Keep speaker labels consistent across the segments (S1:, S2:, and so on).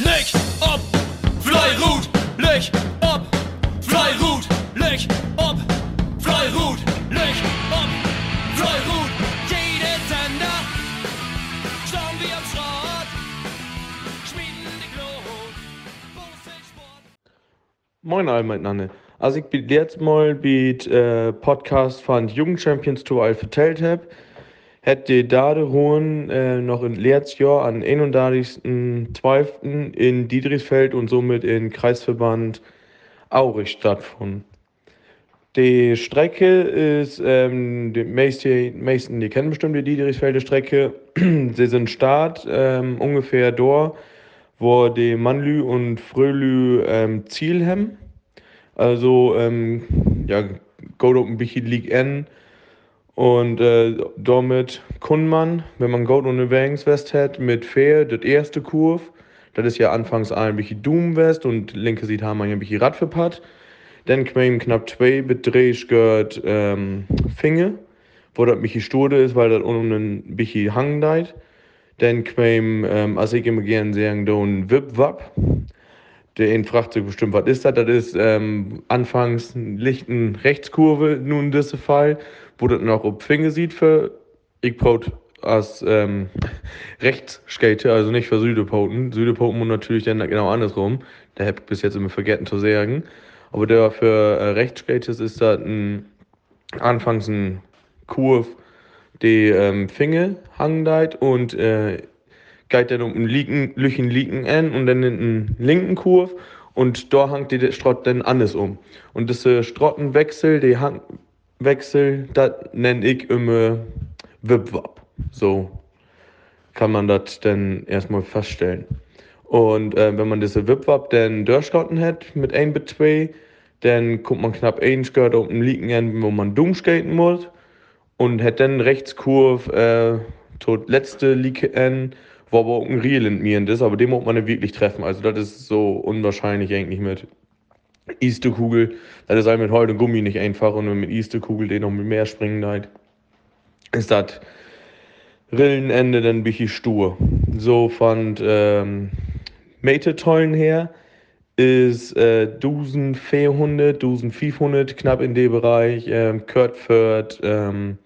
S1: Leg ob, Fleirut, leg ob, Fleirut, leg ob, Fleirut, leg ob, Fleirut. Jede Sender, schauen wir am Schrott, schmieden die Glut,
S2: Moin alle miteinander. Also ich bin jetzt mal mit äh, Podcast von Jugendchampions Tour all vertellt hätte da hohen äh, noch im Letztjahr am 31.12. in Diedrichsfeld und somit in Kreisverband Aurich stattgefunden. Die Strecke ist, ähm, die meisten, meisten, die kennen bestimmt die Diedrichsfelder Strecke. Sie sind Start ähm, ungefähr dort, wo die Mannlü und Frölü ähm, Ziel haben. Also, ähm, ja, um ein bisschen League N. Und äh, damit kann man, wenn man Gold und eine Wägungswest hat, mit Fair, das erste Kurve, das ist ja anfangs ein bisschen Doom-West und linke Seite haben ein bisschen Rad verpackt. Dann kann knapp zwei Bedrehs gehört ähm, Finger, wo das bisschen Sturde ist, weil das unten ein bisschen Hang deit. Dann kann ähm, also ich immer gerne sagen, da ein Wip-Wap. Der fragt sich bestimmt, was ist das? Das ist ähm, anfangs eine lichten Rechtskurve, nun in diesem Fall, wo das noch ob Finger sieht für ich baut als ähm, Rechtsskate, also nicht für Südepoten. Südepoten und natürlich dann genau andersrum. Da habe ich bis jetzt immer vergessen zu sagen. Aber der für äh, Rechtsskates ist das ein, anfangs ein Kurve, die ähm, Finger hangen deit und äh, geht dann um linken, Lüchen linken an und dann in den linken Kurve und da hangt die Strott dann anders um. Und äh, Strottenwechsel, die Hangwechsel, das nenne ich immer Wipwap. So kann man das dann erstmal feststellen. Und äh, wenn man diese Wipwap dann durchskaten hat mit 1 bis 2, dann kommt man knapp 1 Skirt auf dem linken Ende, wo man dumm skaten muss und hat dann Rechtskurve äh, tot letzte Liege End wo aber auch ein Riel entmierend ist, aber den muss man nicht wirklich treffen. Also das ist so unwahrscheinlich eigentlich mit Easterkugel. Das ist halt mit und Gummi nicht einfach und mit Easterkugel den noch mit mehr springen halt, ist das Rillenende dann ein bisschen stur. So von ähm, Metetollen her ist äh, 1400, 1500 knapp in dem Bereich, ähm, Kurtfurt, ähm,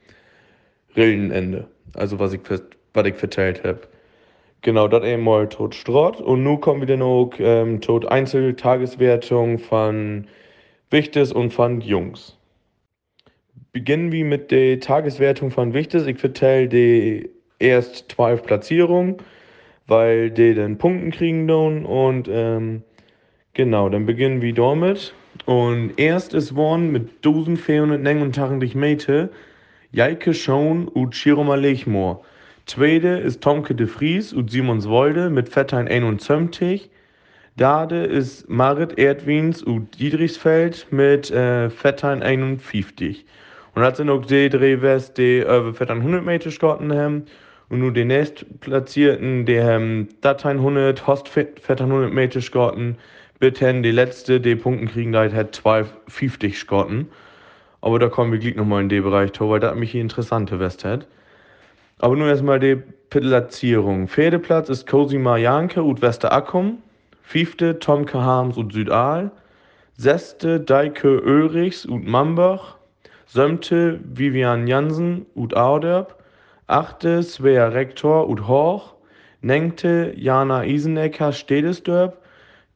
S2: Rillenende. Also was ich, was ich verteilt habe. Genau, das einmal tot Strott. Und nun kommen wieder noch ähm, tot Einzeltageswertung von Wichtes und von Jungs. Beginnen wir mit der Tageswertung von Wichtes. Ich verteile die erst 12 Platzierungen, weil die dann Punkten kriegen dann. Und ähm, genau, dann beginnen wir damit. Und erst ist worden mit 1489 Meter Jaike Schoen und Chiroma Lechmoor. Tweede ist Tomke de Vries und Simonswolde mit Vettein 71. Dade ist Marit Erdwins und Diedrichsfeld mit äh, Vettein 51. Und das sind auch die drei West, die über Vettein 100 Meter geschossen haben. Und nur die nächstplatzierten, die haben Datein 100, Host Vettein 100 Meter geschossen. Bitten, die letzte, die Punkten kriegen, da hat 250 geschossen. Aber da kommen wir gleich nochmal in den Bereich, weil das mich hier interessante West hat. Aber nun erstmal die Platzierung. Pferdeplatz ist Cosima Janke und Westerakkum. Fünfte Tomke Harms und Südal. Sechste Deike Örichs und Mambach. Sömte Vivian Jansen und Auderb. Achte Svea Rektor und Horch. Nenkte Jana Isenecker Stedesdörp.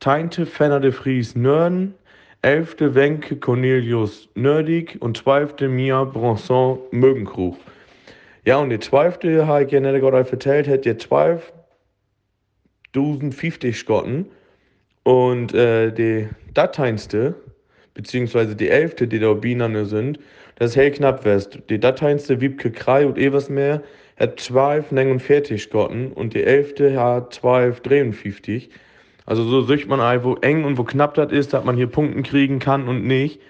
S2: Teinte Fenner de Vries Nörden. Elfte Wenke Cornelius Nördig und zwölfte Mia Bronson Mögenkrug. Ja, und die zwölfte habe ich ja nicht gerade vertellt, hat ja 12.050 Schotten. Und äh, die Dateinste, beziehungsweise die elfte, die da Bienen sind, das hell knapp west. Die Dateinste Wiebke Krei und Eversmeer hat 12,49 Schotten und die elfte hat 12,53. Also so sieht man ein, wo eng und wo knapp das ist, dass man hier Punkten kriegen kann und nicht.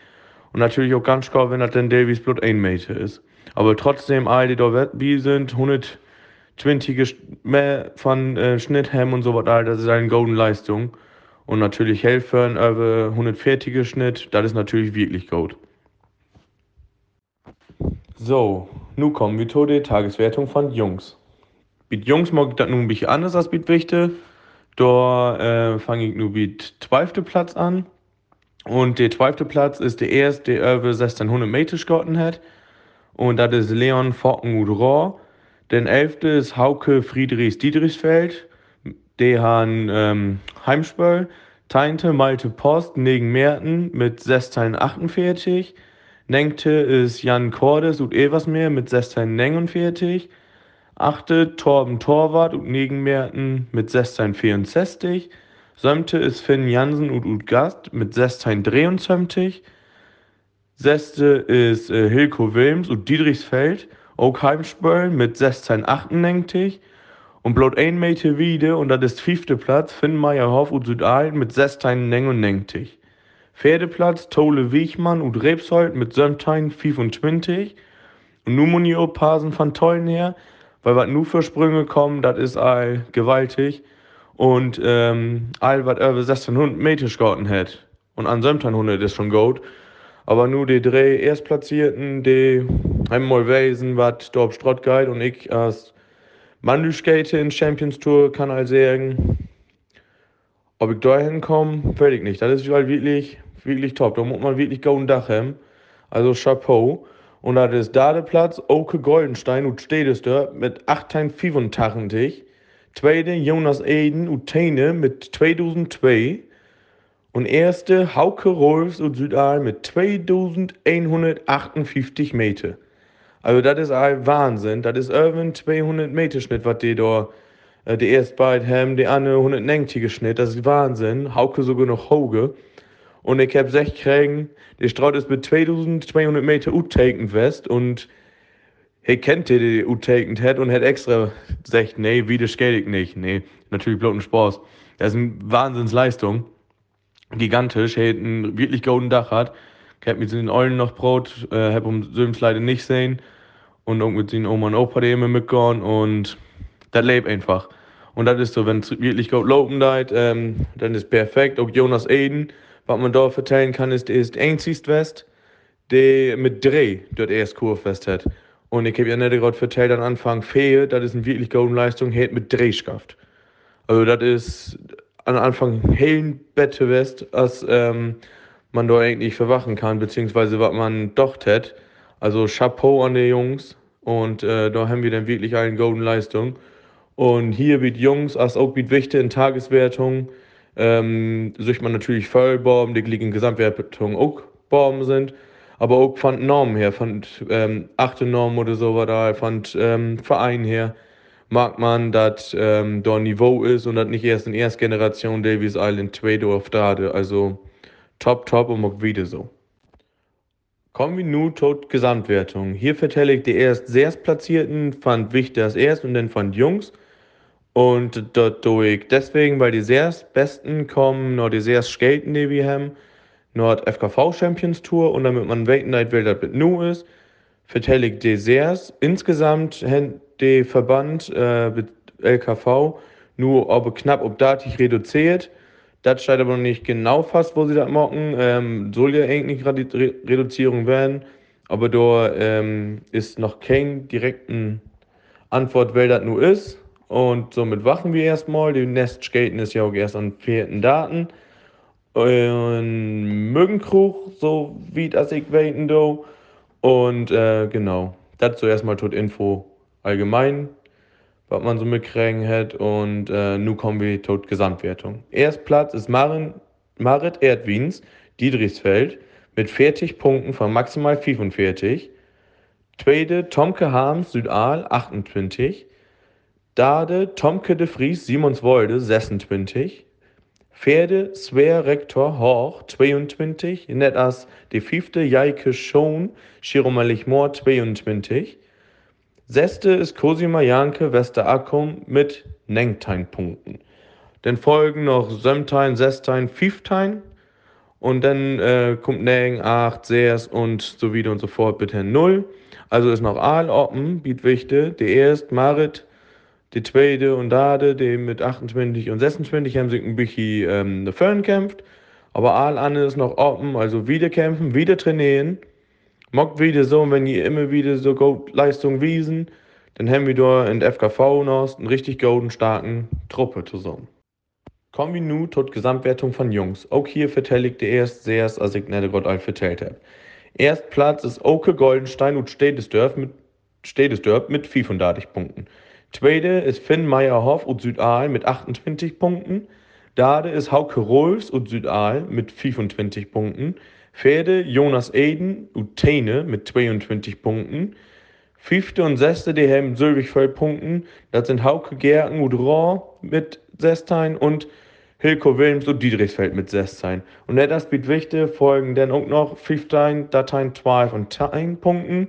S2: Und natürlich auch ganz klar, wenn das dann Davies Blut Meter ist. Aber trotzdem, all die wie sind, 120 mehr von äh, Schnitthemmen und so was, das ist eine golden Leistung. Und natürlich helfen über 140 Schnitt, das ist natürlich wirklich gut. So, nun kommen wir zu der Tageswertung von Jungs. Mit Jungs mag ich das nun ein bisschen anders als mit Wichte. Da äh, fange ich nur mit 12. Platz an. Und der 12. Platz ist der erste, der über 1600 Meter geschossen hat. Und das ist Leon Fockenhut-Rohr. Der 11. ist Hauke Friedrichs Dietrichsfeld. Der haben ähm, Heimspiel. Teinte Malte Post negen Merten mit 1648. Nenkte ist Jan Cordes und Eversmeer mit 1649. Achte Torben Torwart und negen Merten mit 1664. Siebte ist Finn Jansen und Ut Gast mit 1623. Sechste ist äh, Hilko Wilms und Diedrichsfeld, auch Heimspöll mit 1698. Und bloß ein Meter wieder, und das ist fünfte Platz, Finn Meyerhoff und Südal mit 1699. Vierte Platz, Tole Wiechmann und Rebsold mit 1725. Und nun muss ich auch passen von Tollen her, weil was nur für Sprünge kommen, das ist all gewaltig. Und ähm, all was über 1600 Meter geschossen hat. Und an 1700 ist schon gut. Aber nur die drei Erstplatzierten, die haben mal gewesen, was dort Strott und ich als Mann skate in Champions Tour kann halt sagen, ob ich da hinkomme, weiß ich nicht. Das ist halt wirklich, wirklich top. Da muss man wirklich golden Dach haben. Also Chapeau. Und da ist da der Platz, Oke Goldenstein und steht es da mit 885. Zweite Jonas Eden und Tene mit 2002. Und erste Hauke Rolfs und Südal mit 2158 Meter. Also das ist ein Wahnsinn. Das ist irgendein 200 Meter Schnitt, was die da, äh, die erst beide haben, die andere 190 Schnitt. Das ist Wahnsinn. Hauke sogar noch Hauge. Und ich hab sech kriegen, der Straut ist mit 2200 Meter U-Taken fest und er kennt die, die U-Taken hat und hat extra gesagt, nee, wieder skate ich nicht. Nee, natürlich bloß ein Spaß. Das ist eine Wahnsinnsleistung. Gigantisch. Hat einen wirklich golden Dach hat. Ich mit den Eulen noch Brot, äh, hab um Söms leider nicht sehen. Und auch mit den Oma und Opa, die immer mitgehen und das lebt einfach. Und das ist so, wenn es wirklich gut laufen geht, ähm, dann ist perfekt. Auch Jonas Eden, was man da verteilen kann, ist, ist einzigst West, der mit Dreh dort erst Kurfest hat. Und ich habe ja nicht gerade vertellt am Anfang, Fehe, das ist eine wirklich gute Leistung, hat mit Dreh geschafft. Also das ist am Anfang hellen Bette West, als ähm, man da eigentlich verwachen kann, beziehungsweise was man doch tät. Also Chapeau an die Jungs und äh, da haben wir dann wirklich eine golden Leistung. Und hier wird Jungs, als auch wird wichtig in Tageswertung, ähm, sucht man natürlich Vollbaum, die liegen in Gesamtwertung auch Baum sind, aber auch von Normen her, von ähm, achte Norm oder so war da, von ähm, Verein her, mag man, dass ähm, da Niveau ist und das nicht erst in Erstgeneration Davies Island 2 auf Drade. Also top, top und mag wieder so. Kommen wir nun zur Gesamtwertung. Hier vertelle ich die erst Platzierten, fand wichtig als erst und dann fand Jungs. Und dort durch deswegen, weil die sehr Besten kommen, nur die sehr Skaten, die wir haben, die FKV Champions Tour und damit man weiten will, dass mit nu ist, vertelle ich die sehr insgesamt der Verband äh, LKV nur ob knapp ob datig reduziert. Das steht aber noch nicht genau fast, wo sie das machen. Ähm, soll ja eigentlich Re Reduzierung werden, aber da ähm, ist noch kein direkten Antwort, wer das nur ist. Und somit wachen wir erstmal. Die Nestskaten ist ja auch erst an vierten Daten. Und Mögenkrug, so wie das ich weten. Und äh, genau, dazu erstmal tut Info allgemein, was man so mitkriegen hat. Und äh, nun kommen wir zur Gesamtwertung. Erstplatz ist Marin, Marit Erdwins, Diedrichsfeld, mit 40 Punkten von maximal 45. Zweite Tomke Harms, Südal, 28. Dade Tomke de Vries Simonswolde 26. Pferde Sver Rektor Hoch 22. Net as de fünfte Jaike Schoen Chiromalich Moor 22. Sechste ist Cosima Janke Westerakkum mit 19 Punkten. Dann folgen noch Sömtein, Sestein, Fünftein. Und dann äh, kommt Neng, 8, Seers und so wieder und so fort bitte 0. Also ist noch Aal offen, biet wichtig. Der erste Marit die zweite und Dade, die mit 28 und 26 haben sich ein bisschen ähm, kämpft. Aber all andere ist noch offen, also wieder kämpfen, wieder trainieren. Mockt wieder so, wenn ihr immer wieder so gut Leistung wiesen, dann haben wir da in der FKV noch einen richtig guten, starken Truppe zusammen. Kommen wir nun zur Gesamtwertung von Jungs. Auch hier vertelle ich erst sehr, als ich nicht Gott alt vertellt habe. Erst Platz ist Oke Goldenstein und Städtesdorf mit, Städtesdorf mit 35 Punkten. Zweite ist Finn Meyerhoff und Südaal mit 28 Punkten. Dade ist Hauke Rolfs und Südaal mit 25 Punkten. Vierte Jonas Eden und Tene mit 22 Punkten. Fünfte und sechste, die haben Sylvig Punkten. Das sind Hauke Gerken und Raw mit 16 und Hilko Wilms und Diedrichsfeld mit 16. Und das wird wichtig, folgen dann auch noch 15 Dateien 12 und 10 Punkten.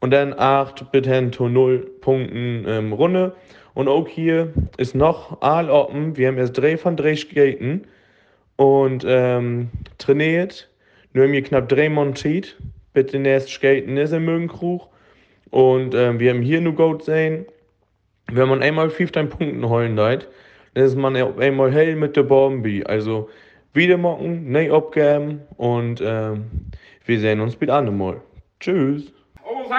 S2: Und dann 8 bis hin zu 0 Punkten ähm, Runde. Und auch hier ist noch all offen. Wir haben erst drei von drei Skaten und ähm, trainiert nur mir knapp drei Monate, bitte nächst skaten ist im Mögenkrug. Und äh, wir haben hier nur Gold sehen. Wenn man einmal 15 Punkten holen leid, dann ist man auf einmal hell mit der Bombe. Also wieder mocken, nicht abgeben und äh, wir sehen uns bald andermal. Tschüss.
S3: Oberes